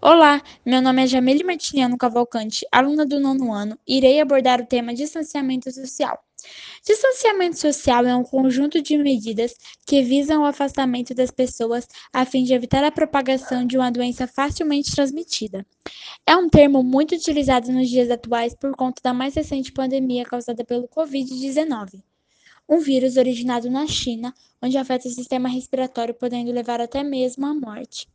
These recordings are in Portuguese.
Olá, meu nome é Jamile Martiniano Cavalcante, aluna do nono ano, e irei abordar o tema distanciamento social. Distanciamento social é um conjunto de medidas que visam o afastamento das pessoas a fim de evitar a propagação de uma doença facilmente transmitida. É um termo muito utilizado nos dias atuais por conta da mais recente pandemia causada pelo Covid-19 um vírus originado na China, onde afeta o sistema respiratório, podendo levar até mesmo à morte.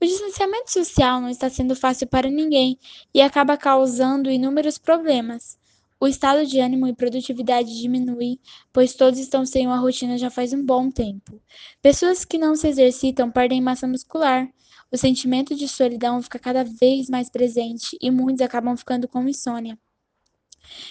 O distanciamento social não está sendo fácil para ninguém e acaba causando inúmeros problemas. O estado de ânimo e produtividade diminuem, pois todos estão sem uma rotina já faz um bom tempo. Pessoas que não se exercitam perdem massa muscular. O sentimento de solidão fica cada vez mais presente e muitos acabam ficando com insônia.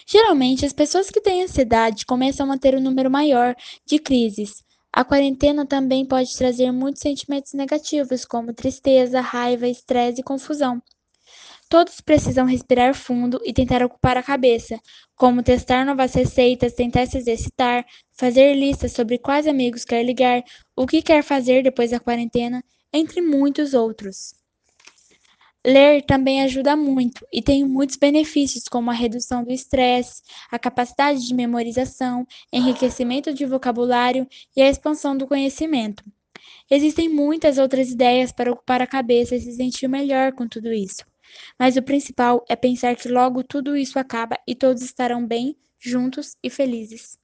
Geralmente, as pessoas que têm ansiedade começam a ter um número maior de crises. A quarentena também pode trazer muitos sentimentos negativos, como tristeza, raiva, estresse e confusão. Todos precisam respirar fundo e tentar ocupar a cabeça, como testar novas receitas, tentar se exercitar, fazer listas sobre quais amigos quer ligar, o que quer fazer depois da quarentena, entre muitos outros. Ler também ajuda muito e tem muitos benefícios, como a redução do estresse, a capacidade de memorização, enriquecimento de vocabulário e a expansão do conhecimento. Existem muitas outras ideias para ocupar a cabeça e se sentir melhor com tudo isso. Mas o principal é pensar que logo tudo isso acaba e todos estarão bem, juntos e felizes.